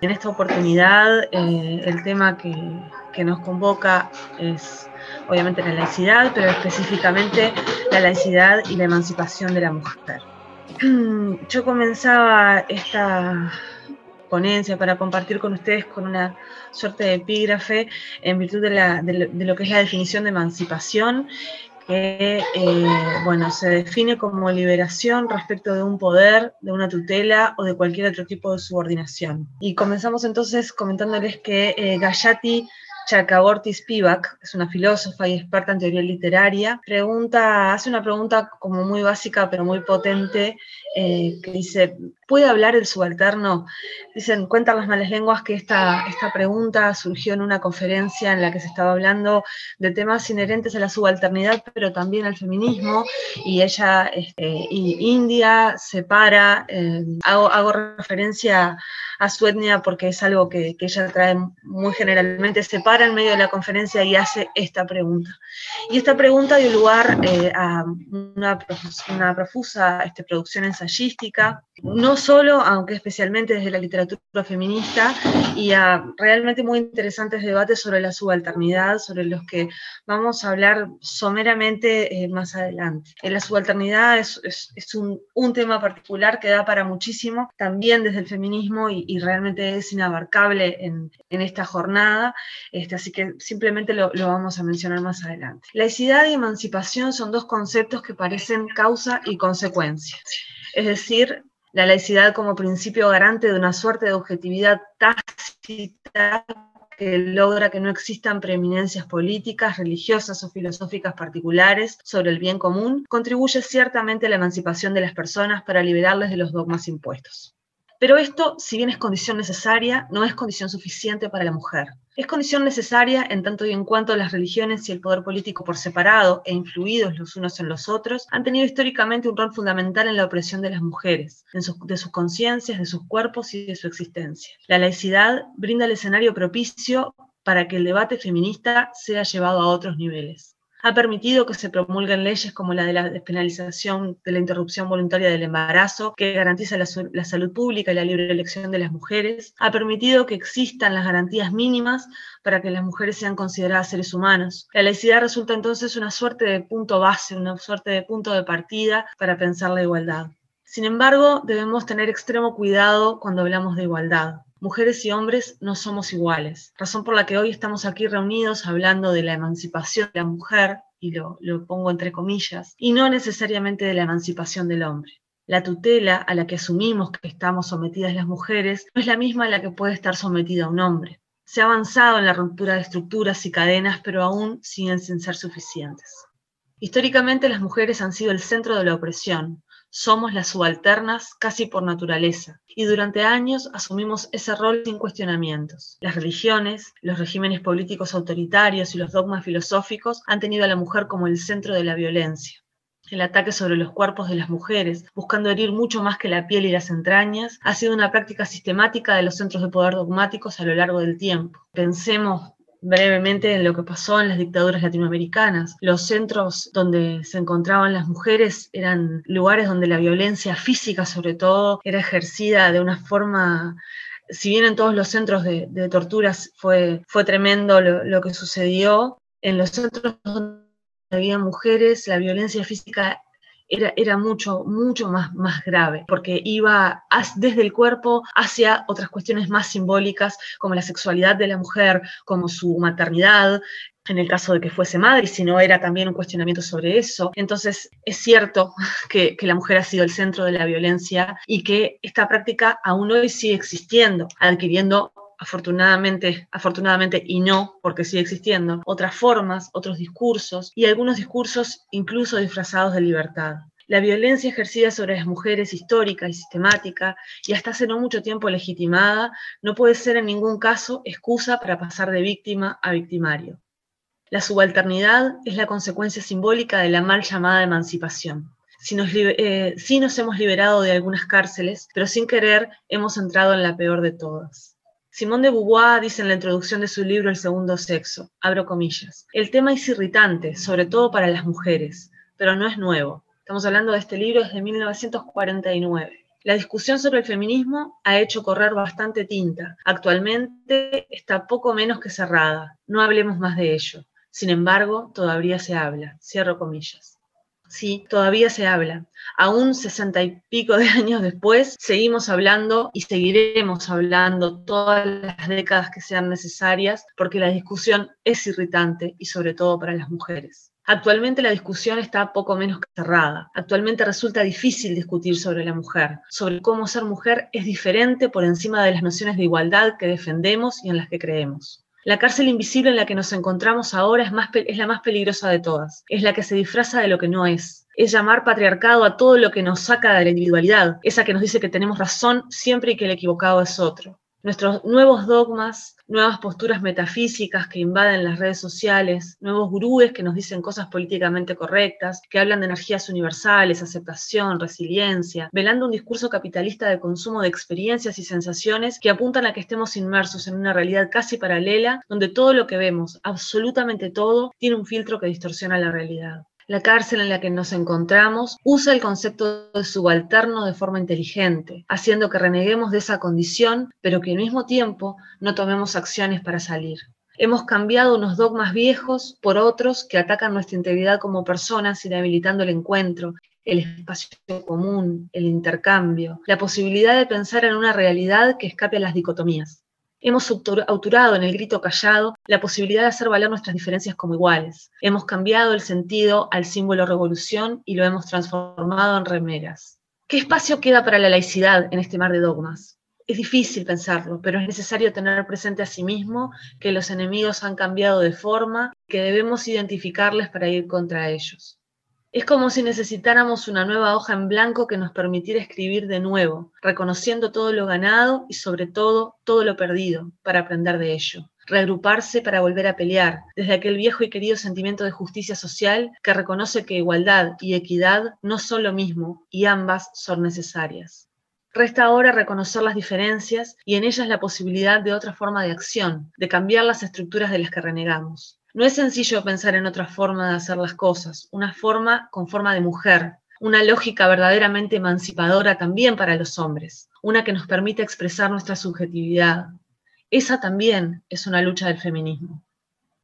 En esta oportunidad, eh, el tema que, nos convoca es obviamente la laicidad, pero específicamente la laicidad y la emancipación de la mujer. Yo comenzaba esta ponencia para compartir con ustedes con una suerte de epígrafe en virtud de, lo, que es la definición de emancipación, que eh, bueno, se define como liberación respecto de un poder, de una tutela o de cualquier otro tipo de subordinación. Y comenzamos entonces comentándoles que eh, Gayati Chakraborty Spivak, es una filósofa y experta en teoría literaria, pregunta, hace una pregunta como muy básica pero muy potente, eh, que dice, ¿puede hablar el subalterno? Dicen, cuentan las malas lenguas que esta, esta pregunta surgió en una conferencia en la que se estaba hablando de temas inherentes a la subalternidad, pero también al feminismo, y ella, este, y India separa, eh, hago, hago referencia a su etnia porque es algo que, ella trae muy generalmente, se para en medio de la conferencia y hace esta pregunta. Y esta pregunta dio lugar eh, a una, una profusa este, producción ensayística, no solo, aunque especialmente desde la literatura feminista, y a realmente muy interesantes debates sobre la subalternidad, sobre los que vamos a hablar someramente eh, más adelante. En la subalternidad es, es, un, un, tema particular que da para muchísimo, también desde el feminismo, y, y realmente es inabarcable en, en esta jornada, este, así que simplemente lo, lo vamos a mencionar más adelante. Laicidad y emancipación son dos conceptos que parecen causa y consecuencia. Es decir, la laicidad como principio garante de una suerte de objetividad tácita que logra que no existan preeminencias políticas, religiosas o filosóficas particulares sobre el bien común, contribuye ciertamente a la emancipación de las personas para liberarles de los dogmas impuestos. Pero esto, si bien es condición necesaria, no es condición suficiente para la mujer. Es condición necesaria en tanto y en cuanto las religiones y el poder político por separado e influidos los unos en los otros han tenido históricamente un rol fundamental en la opresión de las mujeres, de sus conciencias, de sus cuerpos y de su existencia. La laicidad brinda el escenario propicio para que el debate feminista sea llevado a otros niveles ha permitido que se promulguen leyes como la de la despenalización de la interrupción voluntaria del embarazo, que garantiza la, salud pública y la libre elección de las mujeres, ha permitido que existan las garantías mínimas para que las mujeres sean consideradas seres humanos. La laicidad resulta entonces una suerte de punto base, una suerte de punto de partida para pensar la igualdad. Sin embargo, debemos tener extremo cuidado cuando hablamos de igualdad. Mujeres y hombres no somos iguales, razón por la que hoy estamos aquí reunidos hablando de la emancipación de la mujer, y lo, pongo entre comillas, y no necesariamente de la emancipación del hombre. La tutela a la que asumimos que estamos sometidas las mujeres no es la misma a la que puede estar sometida un hombre. Se ha avanzado en la ruptura de estructuras y cadenas, pero aún siguen sin ser suficientes. Históricamente las mujeres han sido el centro de la opresión, somos las subalternas casi por naturaleza, y durante años asumimos ese rol sin cuestionamientos. Las religiones, los regímenes políticos autoritarios y los dogmas filosóficos han tenido a la mujer como el centro de la violencia. El ataque sobre los cuerpos de las mujeres, buscando herir mucho más que la piel y las entrañas, ha sido una práctica sistemática de los centros de poder dogmáticos a lo largo del tiempo. Pensemos brevemente en lo que pasó en las dictaduras latinoamericanas. Los centros donde se encontraban las mujeres eran lugares donde la violencia física, sobre todo, era ejercida de una forma si bien en todos los centros de, torturas fue, fue tremendo lo, que sucedió, en los centros donde había mujeres, la violencia física era, era, mucho, mucho más, más grave, porque iba desde el cuerpo hacia otras cuestiones más simbólicas, como la sexualidad de la mujer, como su maternidad, en el caso de que fuese madre, si no era también un cuestionamiento sobre eso. Entonces, es cierto que, que, la mujer ha sido el centro de la violencia y que esta práctica aún hoy sigue existiendo, adquiriendo afortunadamente, afortunadamente y no, porque sigue existiendo, otras formas, otros discursos y algunos discursos incluso disfrazados de libertad. La violencia ejercida sobre las mujeres histórica y sistemática y hasta hace no mucho tiempo legitimada no puede ser en ningún caso excusa para pasar de víctima a victimario. La subalternidad es la consecuencia simbólica de la mal llamada emancipación. Si nos, eh, sí nos hemos liberado de algunas cárceles, pero sin querer hemos entrado en la peor de todas. Simón de Beauvoir dice en la introducción de su libro El segundo sexo, abro comillas, el tema es irritante, sobre todo para las mujeres, pero no es nuevo. Estamos hablando de este libro desde 1949. La discusión sobre el feminismo ha hecho correr bastante tinta. Actualmente está poco menos que cerrada. No hablemos más de ello. Sin embargo, todavía se habla. Cierro comillas. Sí, todavía se habla. Aún sesenta y pico de años después, seguimos hablando y seguiremos hablando todas las décadas que sean necesarias porque la discusión es irritante y sobre todo para las mujeres. Actualmente la discusión está poco menos que cerrada. Actualmente resulta difícil discutir sobre la mujer, sobre cómo ser mujer es diferente por encima de las nociones de igualdad que defendemos y en las que creemos. La cárcel invisible en la que nos encontramos ahora es, la más peligrosa de todas. Es la que se disfraza de lo que no es. Es llamar patriarcado a todo lo que nos saca de la individualidad, esa que nos dice que tenemos razón siempre y que el equivocado es otro. Nuestros nuevos dogmas, nuevas posturas metafísicas que invaden las redes sociales, nuevos gurúes que nos dicen cosas políticamente correctas, que hablan de energías universales, aceptación, resiliencia, velando un discurso capitalista de consumo de experiencias y sensaciones que apuntan a que estemos inmersos en una realidad casi paralela, donde todo lo que vemos, absolutamente todo, tiene un filtro que distorsiona la realidad la cárcel en la que nos encontramos usa el concepto de subalterno de forma inteligente, haciendo que reneguemos de esa condición, pero que al mismo tiempo no tomemos acciones para salir. Hemos cambiado unos dogmas viejos por otros que atacan nuestra integridad como personas, inhabilitando el encuentro, el espacio común, el intercambio, la posibilidad de pensar en una realidad que escape a las dicotomías. Hemos autorado en el grito callado la posibilidad de hacer valer nuestras diferencias como iguales. Hemos cambiado el sentido al símbolo revolución y lo hemos transformado en remeras. ¿Qué espacio queda para la laicidad en este mar de dogmas? Es difícil pensarlo, pero es necesario tener presente a sí mismo que los enemigos han cambiado de forma, que debemos identificarles para ir contra ellos. Es como si necesitáramos una nueva hoja en blanco que nos permitiera escribir de nuevo, reconociendo todo lo ganado y sobre todo todo lo perdido, para aprender de ello. Reagruparse para volver a pelear, desde aquel viejo y querido sentimiento de justicia social que reconoce que igualdad y equidad no son lo mismo y ambas son necesarias. Resta ahora reconocer las diferencias y en ellas la posibilidad de otra forma de acción, de cambiar las estructuras de las que renegamos. No es sencillo pensar en otra forma de hacer las cosas, una forma con forma de mujer, una lógica verdaderamente emancipadora también para los hombres, una que nos permite expresar nuestra subjetividad. Esa también es una lucha del feminismo.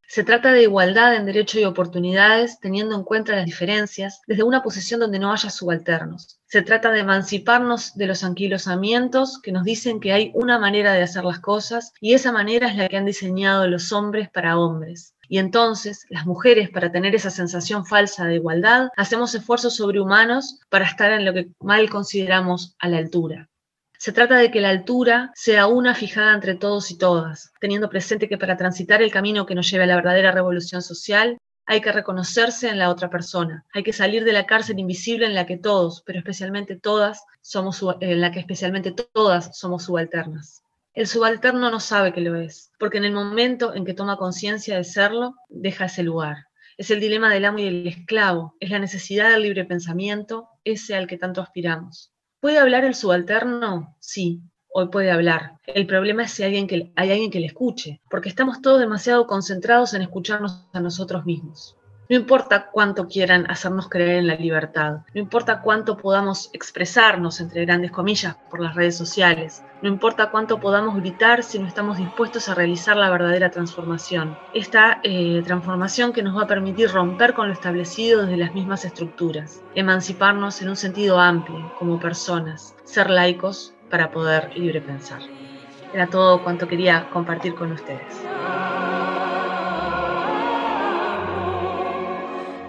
Se trata de igualdad en derecho y oportunidades, teniendo en cuenta las diferencias, desde una posición donde no haya subalternos. Se trata de emanciparnos de los anquilosamientos que nos dicen que hay una manera de hacer las cosas y esa manera es la que han diseñado los hombres para hombres. Y entonces, las mujeres, para tener esa sensación falsa de igualdad, hacemos esfuerzos sobrehumanos para estar en lo que mal consideramos a la altura. Se trata de que la altura sea una fijada entre todos y todas, teniendo presente que para transitar el camino que nos lleve a la verdadera revolución social, hay que reconocerse en la otra persona, hay que salir de la cárcel invisible en la que todos, pero especialmente todas, somos en la que especialmente todas somos subalternas. El subalterno no sabe que lo es, porque en el momento en que toma conciencia de serlo, deja ese lugar. Es el dilema del amo y del esclavo, es la necesidad del libre pensamiento, ese al que tanto aspiramos. ¿Puede hablar el subalterno? Sí, hoy puede hablar. El problema es si hay alguien, que, hay alguien que le escuche, porque estamos todos demasiado concentrados en escucharnos a nosotros mismos. No importa cuánto quieran hacernos creer en la libertad, no importa cuánto podamos expresarnos, entre grandes comillas, por las redes sociales, no importa cuánto podamos gritar si no estamos dispuestos a realizar la verdadera transformación. Esta eh, transformación que nos va a permitir romper con lo establecido desde las mismas estructuras, emanciparnos en un sentido amplio como personas, ser laicos para poder libre pensar. Era todo cuanto quería compartir con ustedes.